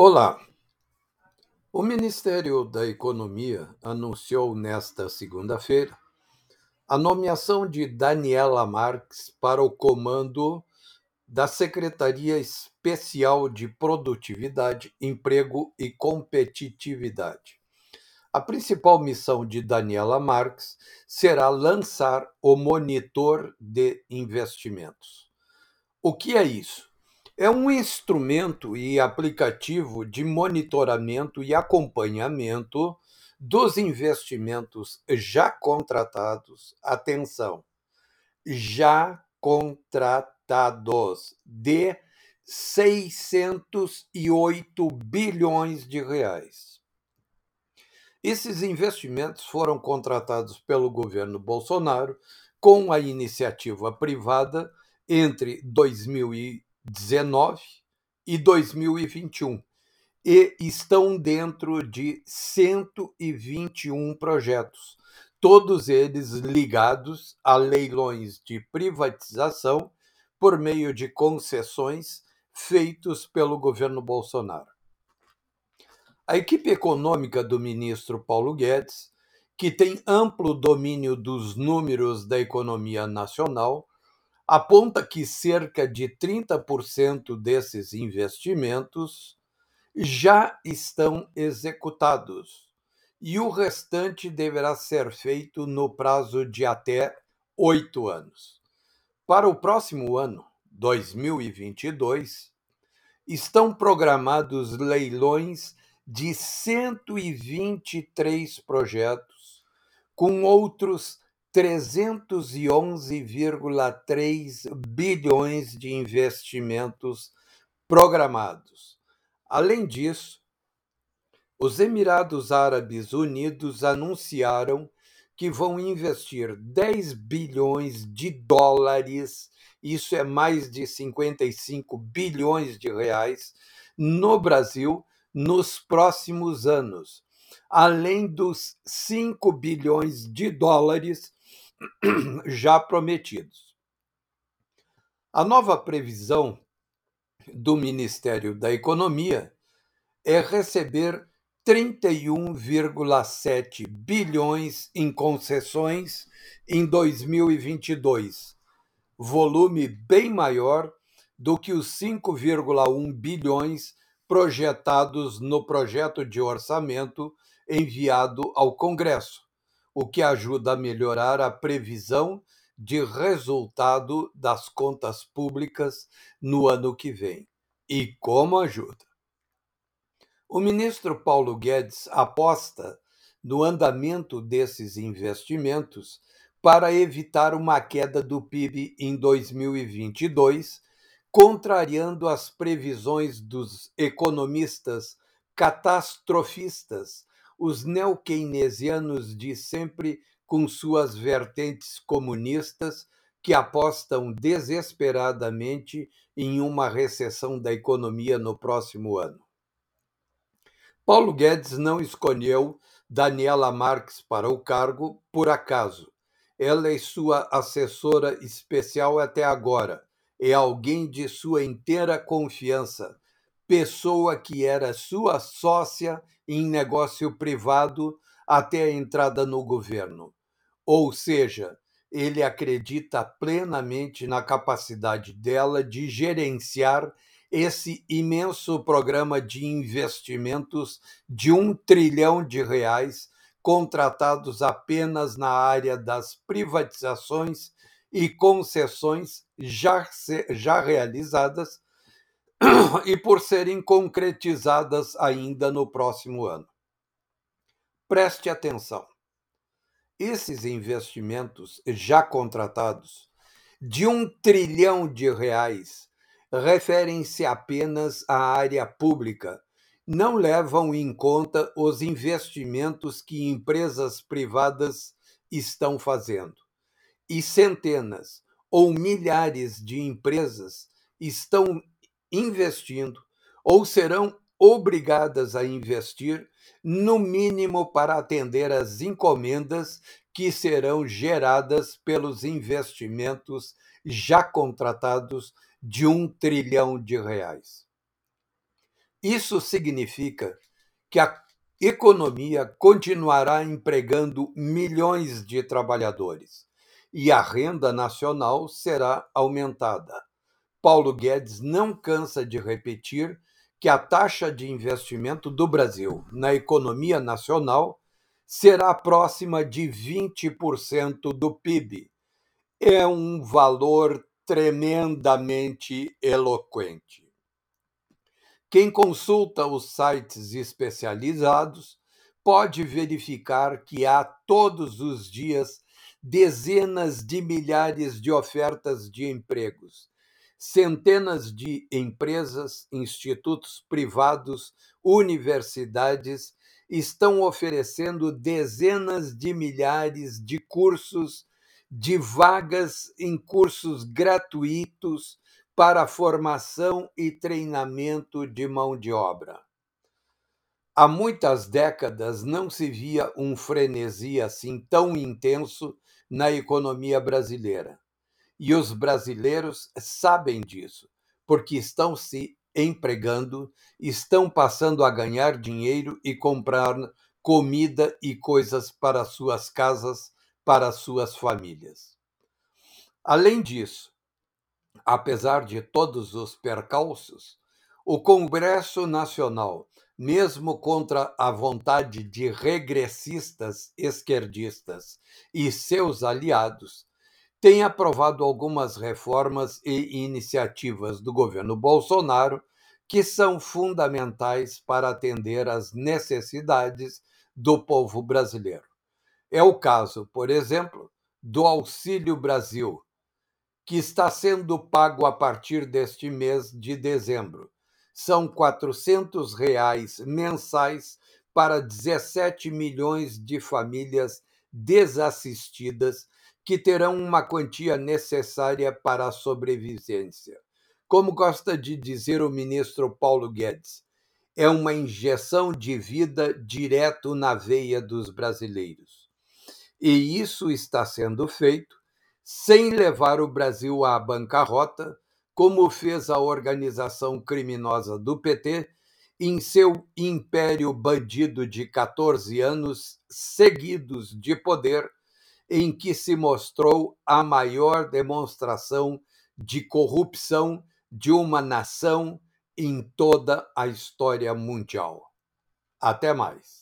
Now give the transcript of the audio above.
Olá! O Ministério da Economia anunciou nesta segunda-feira a nomeação de Daniela Marques para o comando da Secretaria Especial de Produtividade, Emprego e Competitividade. A principal missão de Daniela Marques será lançar o Monitor de Investimentos. O que é isso? É um instrumento e aplicativo de monitoramento e acompanhamento dos investimentos já contratados. Atenção, já contratados de 608 bilhões de reais. Esses investimentos foram contratados pelo governo Bolsonaro com a iniciativa privada entre 2019 e 2021 e estão dentro de 121 projetos, todos eles ligados a leilões de privatização por meio de concessões feitos pelo governo Bolsonaro. A equipe econômica do ministro Paulo Guedes, que tem amplo domínio dos números da economia nacional, aponta que cerca de 30% desses investimentos já estão executados e o restante deverá ser feito no prazo de até oito anos. Para o próximo ano, 2022, estão programados leilões de 123 projetos, com outros 311,3 bilhões de investimentos programados. Além disso, os Emirados Árabes Unidos anunciaram que vão investir 10 bilhões de dólares, isso é mais de 55 bilhões de reais, no Brasil nos próximos anos, além dos 5 bilhões de dólares já prometidos. A nova previsão do Ministério da Economia é receber 31,7 bilhões em concessões em 2022, volume bem maior do que os 5,1 bilhões projetados no projeto de orçamento enviado ao Congresso, o que ajuda a melhorar a previsão de resultado das contas públicas no ano que vem. E como ajuda? O ministro Paulo Guedes aposta no andamento desses investimentos para evitar uma queda do PIB em 2022 contrariando as previsões dos economistas catastrofistas, os neo-keynesianos de sempre com suas vertentes comunistas que apostam desesperadamente em uma recessão da economia no próximo ano. Paulo Guedes não escolheu Daniela Marques para o cargo por acaso. Ela é sua assessora especial até agora é alguém de sua inteira confiança, pessoa que era sua sócia em negócio privado até a entrada no governo. Ou seja, ele acredita plenamente na capacidade dela de gerenciar esse imenso programa de investimentos de um trilhão de reais contratados apenas na área das privatizações e concessões já, já realizadas e por serem concretizadas ainda no próximo ano. Preste atenção. Esses investimentos já contratados de um trilhão de reais referem-se apenas à área pública, não levam em conta os investimentos que empresas privadas estão fazendo e centenas ou milhares de empresas estão investindo ou serão obrigadas a investir, no mínimo para atender às encomendas que serão geradas pelos investimentos já contratados de um trilhão de reais. Isso significa que a economia continuará empregando milhões de trabalhadores e a renda nacional será aumentada. Paulo Guedes não cansa de repetir que a taxa de investimento do Brasil na economia nacional será próxima de 20% do PIB. É um valor tremendamente eloquente. Quem consulta os sites especializados pode verificar que há todos os dias dezenas de milhares de ofertas de empregos, centenas de empresas, institutos privados, universidades estão oferecendo dezenas de milhares de cursos, de vagas em cursos gratuitos para formação e treinamento de mão de obra. Há muitas décadas não se via um frenesi assim tão intenso na economia brasileira. E os brasileiros sabem disso, porque estão se empregando, estão passando a ganhar dinheiro e comprar comida e coisas para suas casas, para suas famílias. Além disso, apesar de todos os percalços, o Congresso Nacional, mesmo contra a vontade de regressistas esquerdistas e seus aliados, tem aprovado algumas reformas e iniciativas do governo Bolsonaro que são fundamentais para atender às necessidades do povo brasileiro. É o caso, por exemplo, do Auxílio Brasil, que está sendo pago a partir deste mês de dezembro. São 400 reais mensais para 17 milhões de famílias desassistidas que terão uma quantia necessária para a sobrevivência. Como gosta de dizer o ministro Paulo Guedes, é uma injeção de vida direto na veia dos brasileiros. E isso está sendo feito sem levar o Brasil à bancarrota, como fez a organização criminosa do PT em seu império bandido de 14 anos seguidos de poder em que se mostrou a maior demonstração de corrupção de uma nação em toda a história mundial. Até mais.